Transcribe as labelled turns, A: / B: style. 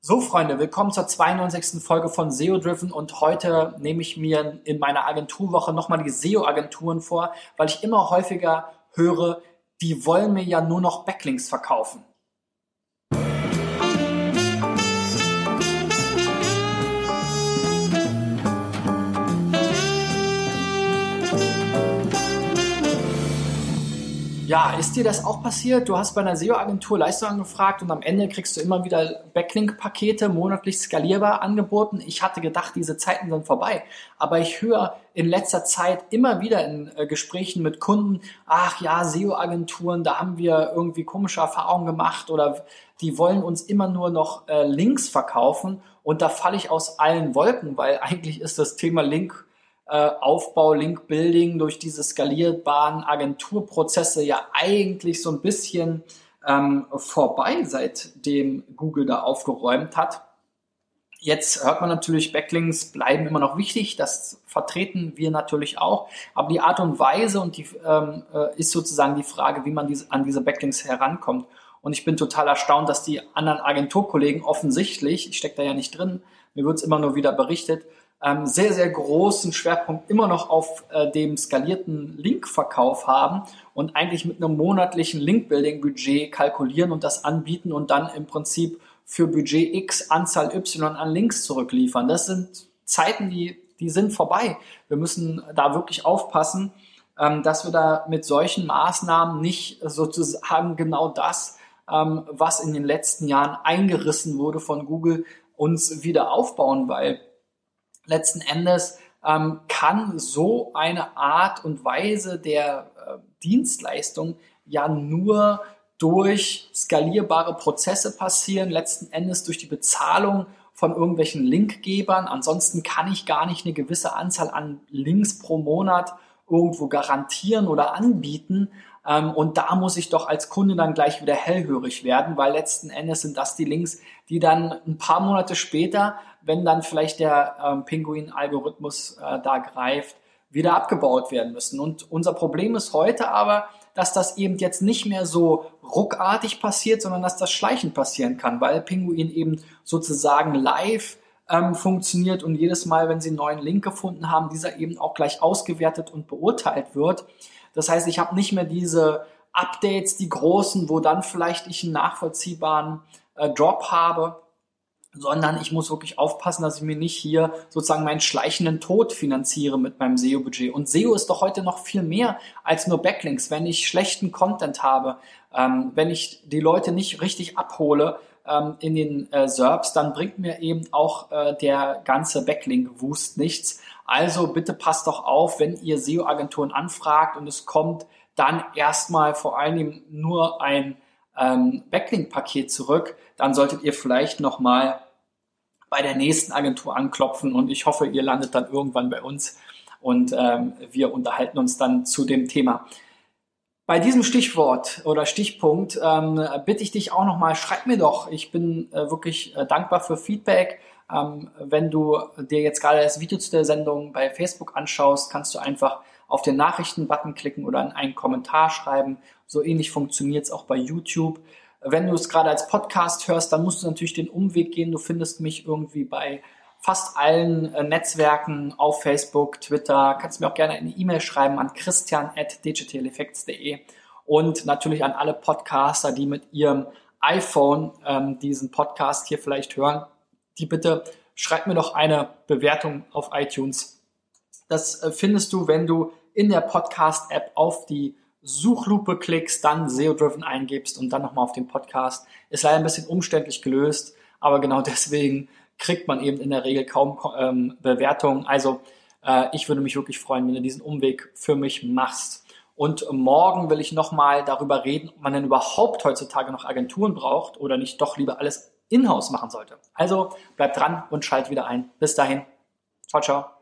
A: So, Freunde, willkommen zur 92. Folge von SEO Driven und heute nehme ich mir in meiner Agenturwoche nochmal die SEO-Agenturen vor, weil ich immer häufiger höre, die wollen mir ja nur noch Backlinks verkaufen. Ja, ist dir das auch passiert? Du hast bei einer SEO-Agentur Leistung angefragt und am Ende kriegst du immer wieder Backlink-Pakete monatlich skalierbar angeboten. Ich hatte gedacht, diese Zeiten sind vorbei. Aber ich höre in letzter Zeit immer wieder in äh, Gesprächen mit Kunden, ach ja, SEO-Agenturen, da haben wir irgendwie komische Erfahrungen gemacht oder die wollen uns immer nur noch äh, Links verkaufen. Und da falle ich aus allen Wolken, weil eigentlich ist das Thema Link Aufbau, Link Building durch diese skalierbaren Agenturprozesse ja eigentlich so ein bisschen ähm, vorbei, seitdem Google da aufgeräumt hat. Jetzt hört man natürlich, Backlinks bleiben immer noch wichtig, das vertreten wir natürlich auch, aber die Art und Weise und die ähm, äh, ist sozusagen die Frage, wie man diese, an diese Backlinks herankommt. Und ich bin total erstaunt, dass die anderen Agenturkollegen offensichtlich, ich stecke da ja nicht drin, mir wird es immer nur wieder berichtet, ähm, sehr, sehr großen Schwerpunkt immer noch auf äh, dem skalierten Linkverkauf haben und eigentlich mit einem monatlichen Link-Building-Budget kalkulieren und das anbieten und dann im Prinzip für Budget X Anzahl Y an Links zurückliefern. Das sind Zeiten, die, die sind vorbei. Wir müssen da wirklich aufpassen, ähm, dass wir da mit solchen Maßnahmen nicht sozusagen genau das, ähm, was in den letzten Jahren eingerissen wurde von Google, uns wieder aufbauen, weil letzten Endes ähm, kann so eine Art und Weise der äh, Dienstleistung ja nur durch skalierbare Prozesse passieren, letzten Endes durch die Bezahlung von irgendwelchen Linkgebern. Ansonsten kann ich gar nicht eine gewisse Anzahl an Links pro Monat irgendwo garantieren oder anbieten. Ähm, und da muss ich doch als Kunde dann gleich wieder hellhörig werden, weil letzten Endes sind das die Links, die dann ein paar Monate später wenn dann vielleicht der ähm, Pinguin-Algorithmus äh, da greift, wieder abgebaut werden müssen. Und unser Problem ist heute aber, dass das eben jetzt nicht mehr so ruckartig passiert, sondern dass das schleichend passieren kann, weil Pinguin eben sozusagen live ähm, funktioniert und jedes Mal, wenn sie einen neuen Link gefunden haben, dieser eben auch gleich ausgewertet und beurteilt wird. Das heißt, ich habe nicht mehr diese Updates, die großen, wo dann vielleicht ich einen nachvollziehbaren äh, Drop habe, sondern ich muss wirklich aufpassen, dass ich mir nicht hier sozusagen meinen schleichenden Tod finanziere mit meinem SEO-Budget. Und SEO ist doch heute noch viel mehr als nur Backlinks. Wenn ich schlechten Content habe, ähm, wenn ich die Leute nicht richtig abhole ähm, in den äh, SERPs, dann bringt mir eben auch äh, der ganze Backlink-Wust nichts. Also bitte passt doch auf, wenn ihr SEO-Agenturen anfragt und es kommt dann erstmal vor allem nur ein ähm, Backlink-Paket zurück, dann solltet ihr vielleicht nochmal bei der nächsten Agentur anklopfen und ich hoffe, ihr landet dann irgendwann bei uns und ähm, wir unterhalten uns dann zu dem Thema. Bei diesem Stichwort oder Stichpunkt ähm, bitte ich dich auch nochmal, schreib mir doch. Ich bin äh, wirklich äh, dankbar für Feedback. Ähm, wenn du dir jetzt gerade das Video zu der Sendung bei Facebook anschaust, kannst du einfach auf den Nachrichten-Button klicken oder in einen Kommentar schreiben. So ähnlich funktioniert es auch bei YouTube. Wenn du es gerade als Podcast hörst, dann musst du natürlich den Umweg gehen. Du findest mich irgendwie bei fast allen äh, Netzwerken auf Facebook, Twitter. Kannst mir auch gerne eine E-Mail schreiben an christian.digitaleffects.de und natürlich an alle Podcaster, die mit ihrem iPhone ähm, diesen Podcast hier vielleicht hören. Die bitte schreib mir doch eine Bewertung auf iTunes. Das äh, findest du, wenn du in der Podcast-App auf die Suchlupe klickst, dann SEO-Driven eingibst und dann nochmal auf den Podcast. Ist leider ein bisschen umständlich gelöst, aber genau deswegen kriegt man eben in der Regel kaum ähm, Bewertungen. Also äh, ich würde mich wirklich freuen, wenn du diesen Umweg für mich machst. Und morgen will ich nochmal darüber reden, ob man denn überhaupt heutzutage noch Agenturen braucht oder nicht doch lieber alles in-house machen sollte. Also bleib dran und schalt wieder ein. Bis dahin. Ciao, ciao.